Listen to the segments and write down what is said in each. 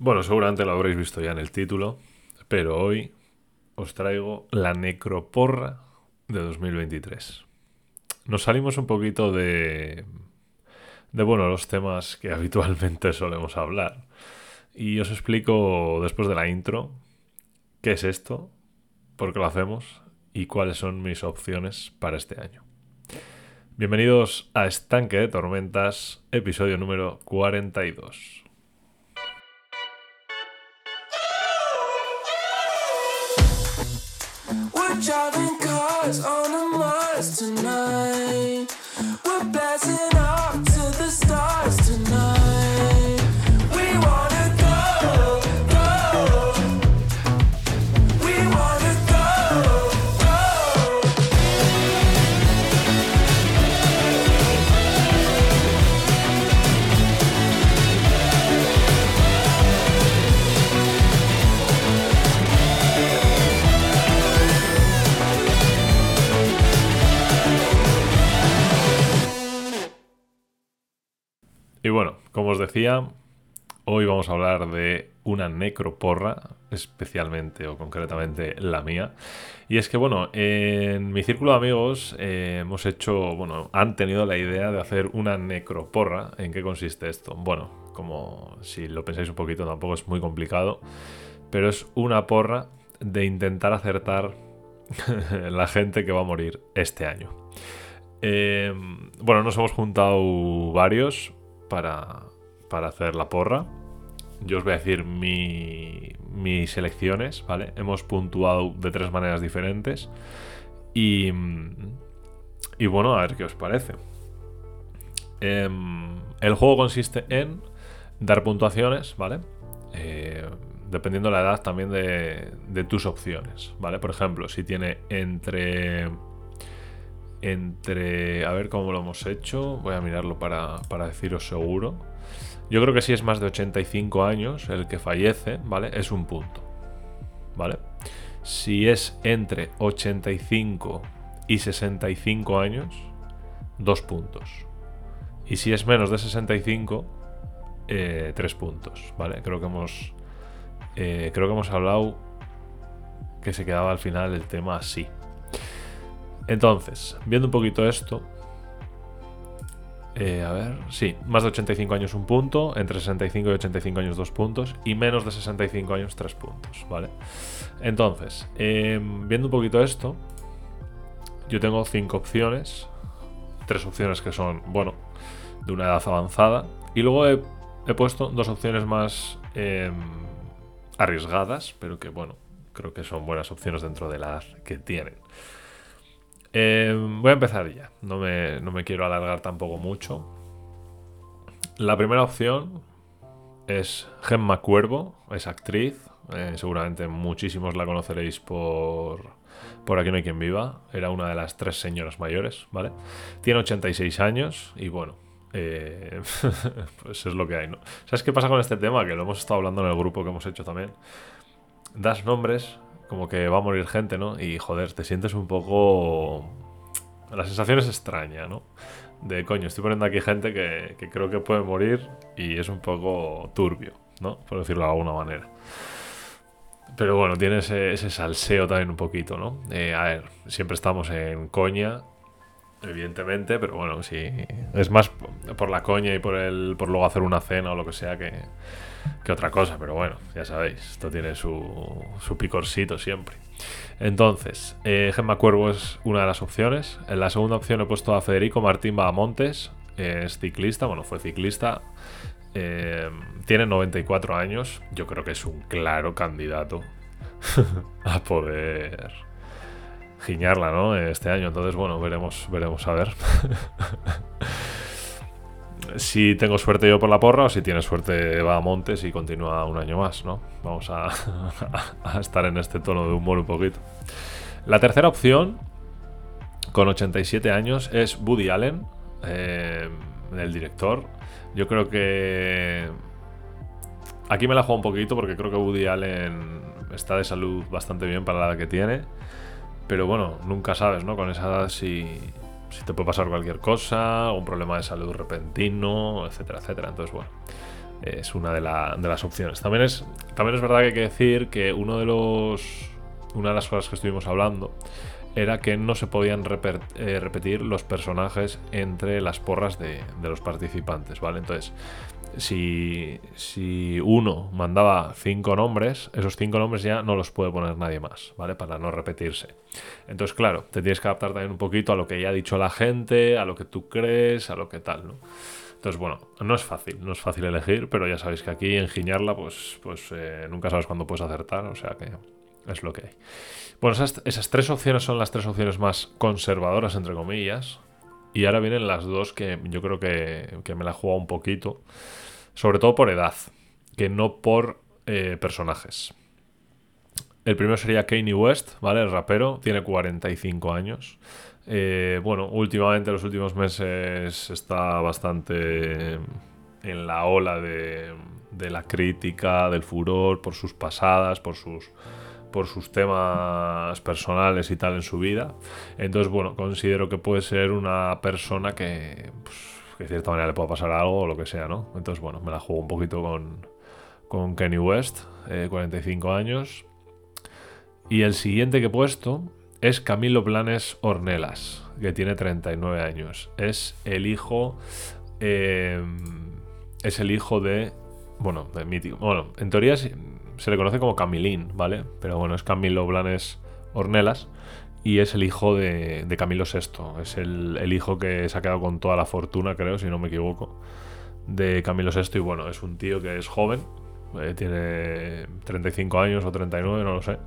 Bueno, seguramente lo habréis visto ya en el título, pero hoy os traigo la necroporra de 2023. Nos salimos un poquito de, de bueno, los temas que habitualmente solemos hablar. Y os explico después de la intro qué es esto, por qué lo hacemos y cuáles son mis opciones para este año. Bienvenidos a Estanque de Tormentas, episodio número 42. Driving cars on a Mars tonight. Y bueno, como os decía, hoy vamos a hablar de una necroporra, especialmente o concretamente la mía. Y es que, bueno, en mi círculo de amigos eh, hemos hecho, bueno, han tenido la idea de hacer una necroporra. ¿En qué consiste esto? Bueno, como si lo pensáis un poquito, tampoco es muy complicado, pero es una porra de intentar acertar la gente que va a morir este año. Eh, bueno, nos hemos juntado varios, para, para hacer la porra. Yo os voy a decir mi, mis selecciones, ¿vale? Hemos puntuado de tres maneras diferentes. Y, y bueno, a ver qué os parece. Em, el juego consiste en dar puntuaciones, ¿vale? Eh, dependiendo la edad también de, de, tus opciones, ¿vale? Por ejemplo, si tiene entre entre... A ver cómo lo hemos hecho. Voy a mirarlo para, para deciros seguro. Yo creo que si es más de 85 años el que fallece, ¿vale? Es un punto. ¿Vale? Si es entre 85 y 65 años, dos puntos. Y si es menos de 65, eh, tres puntos, ¿vale? Creo que hemos... Eh, creo que hemos hablado que se quedaba al final el tema así. Entonces, viendo un poquito esto. Eh, a ver, sí, más de 85 años un punto, entre 65 y 85 años dos puntos, y menos de 65 años tres puntos, ¿vale? Entonces, eh, viendo un poquito esto, yo tengo cinco opciones, tres opciones que son, bueno, de una edad avanzada, y luego he, puesto dos opciones más eh, arriesgadas, pero que, bueno, creo que son buenas opciones dentro de la edad que tienen. Eh, voy a empezar ya, no me, no me, quiero alargar tampoco mucho. La primera opción es Gemma Cuervo, es actriz, eh, seguramente muchísimos la conoceréis por, por Aquí no hay quien viva, era una de las tres señoras mayores, ¿vale? Tiene 86 años y bueno, eh, pues es lo que hay, ¿no? ¿Sabes qué pasa con este tema? Que lo hemos estado hablando en el grupo que hemos hecho también. Das nombres como que va a morir gente, ¿no? Y joder, te sientes un poco... La sensación es extraña, ¿no? De coño, estoy poniendo aquí gente que, creo que puede morir y es un poco turbio, ¿no? Por decirlo de alguna manera. Pero bueno, tiene ese, ese salseo también un poquito, ¿no? Eh, a ver, siempre estamos en coña, evidentemente, pero bueno, sí. Es más por la coña y por el por luego hacer una cena o lo que sea que, que otra cosa, pero bueno, ya sabéis, esto tiene su, su picorcito siempre. Entonces, eh, Gemma Cuervo es una de las opciones. En la segunda opción he puesto a Federico Martín Bahamontes, eh, es ciclista, bueno, fue ciclista. Eh, tiene 94 años, yo creo que es un claro candidato a poder giñarla, ¿no? Este año, entonces, bueno, veremos, veremos a ver. si tengo suerte yo por la porra o si tiene suerte va a Montes y continúa un año más, ¿no? Vamos a, estar en este tono de humor un poquito. La tercera opción, con 87 años, es Woody Allen, eh, el director. Yo creo que... Aquí me la juego un poquito porque creo que Woody Allen está de salud bastante bien para la edad que tiene. Pero bueno, nunca sabes, ¿no? Con esa edad si, si te puede pasar cualquier cosa, un problema de salud repentino, etcétera, etcétera. Entonces, bueno, es una de, las opciones. También es, también es verdad que hay que decir que uno de los, una de las cosas que estuvimos hablando era que no se podían eh, repetir los personajes entre las porras de, los participantes, ¿vale? Entonces, si, si, uno mandaba cinco nombres, esos cinco nombres ya no los puede poner nadie más, ¿vale? Para no repetirse. Entonces, claro, te tienes que adaptar también un poquito a lo que ya ha dicho la gente, a lo que tú crees, a lo que tal, ¿no? Entonces, bueno, no es fácil, no es fácil elegir, pero ya sabéis que aquí en Giñarla, pues, pues eh, nunca sabes cuándo puedes acertar, o sea que es lo que hay. Bueno, esas, tres opciones son las tres opciones más conservadoras, entre comillas. Y ahora vienen las dos que yo creo que, me la he jugado un poquito. Sobre todo por edad, que no por eh, personajes. El primero sería Kanye West, ¿vale? El rapero, tiene 45 años. Eh, bueno, últimamente, los últimos meses, está bastante en la ola de, de la crítica, del furor, por sus pasadas, por sus por sus temas personales y tal en su vida. Entonces, bueno, considero que puede ser una persona que, pues, de cierta manera le pueda pasar algo o lo que sea, ¿no? Entonces, bueno, me la juego un poquito con, con Kenny West, 45 eh, años. Y el siguiente que he puesto es Camilo Planes Ornelas, que tiene 39 años. Es el hijo. Eh, es el hijo de. Bueno, de mítico. Bueno, en teoría se le conoce como Camilín, ¿vale? Pero bueno, es Camilo Blanes Ornelas y es el hijo de, Camilo VI. Es el, hijo que se ha quedado con toda la fortuna, creo, si no me equivoco, de Camilo VI. Y bueno, es un tío que es joven, eh, tiene 35 años o 39, no lo sé.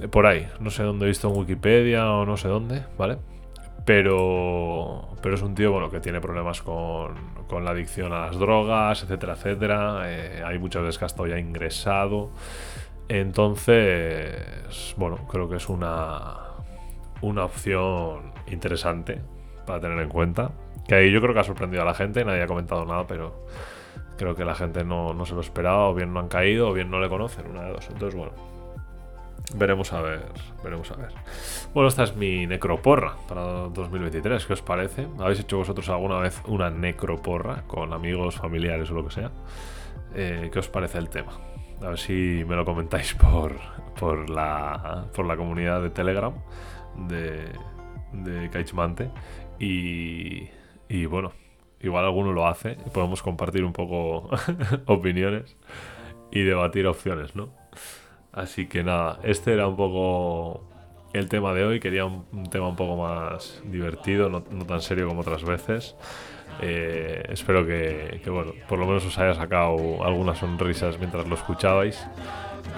Eh, por ahí, no sé dónde he visto en Wikipedia o no sé dónde, ¿vale? Pero, pero es un tío bueno, que tiene problemas con, con la adicción a las drogas, etcétera, etcétera. Eh, hay muchas veces que ha estado ya ingresado. Entonces, bueno, creo que es una, una opción interesante para tener en cuenta. Que ahí yo creo que ha sorprendido a la gente, nadie ha comentado nada, pero creo que la gente no, no se lo esperaba, o bien no han caído, o bien no le conocen, una de dos. Entonces, bueno, Veremos a ver, veremos a ver. Bueno, esta es mi necroporra para 2023. ¿Qué os parece? ¿Habéis hecho vosotros alguna vez una necroporra con amigos, familiares o lo que sea? Eh, ¿Qué os parece el tema? A ver si me lo comentáis por, por, la, por la comunidad de Telegram de, de Kaichmante. Y, y bueno, igual alguno lo hace y podemos compartir un poco opiniones y debatir opciones, ¿no? Así que nada, este era un poco el tema de hoy. Quería un, tema un poco más divertido, no, tan serio como otras veces. Eh, espero que, bueno, por lo menos os haya sacado algunas sonrisas mientras lo escuchabais.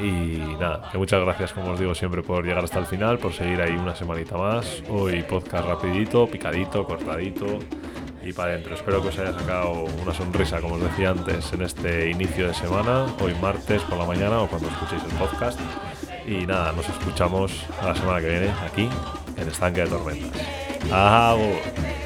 Y nada, que muchas gracias, como os digo siempre, por llegar hasta el final, por seguir ahí una semanita más. Hoy podcast rapidito, picadito, cortadito y para adentro. Espero que os haya sacado una sonrisa, como os decía antes, en este inicio de semana, hoy martes por la mañana o cuando escuchéis el podcast. Y nada, nos escuchamos la semana que viene aquí en Estanque de Tormentas. ¡Adiós!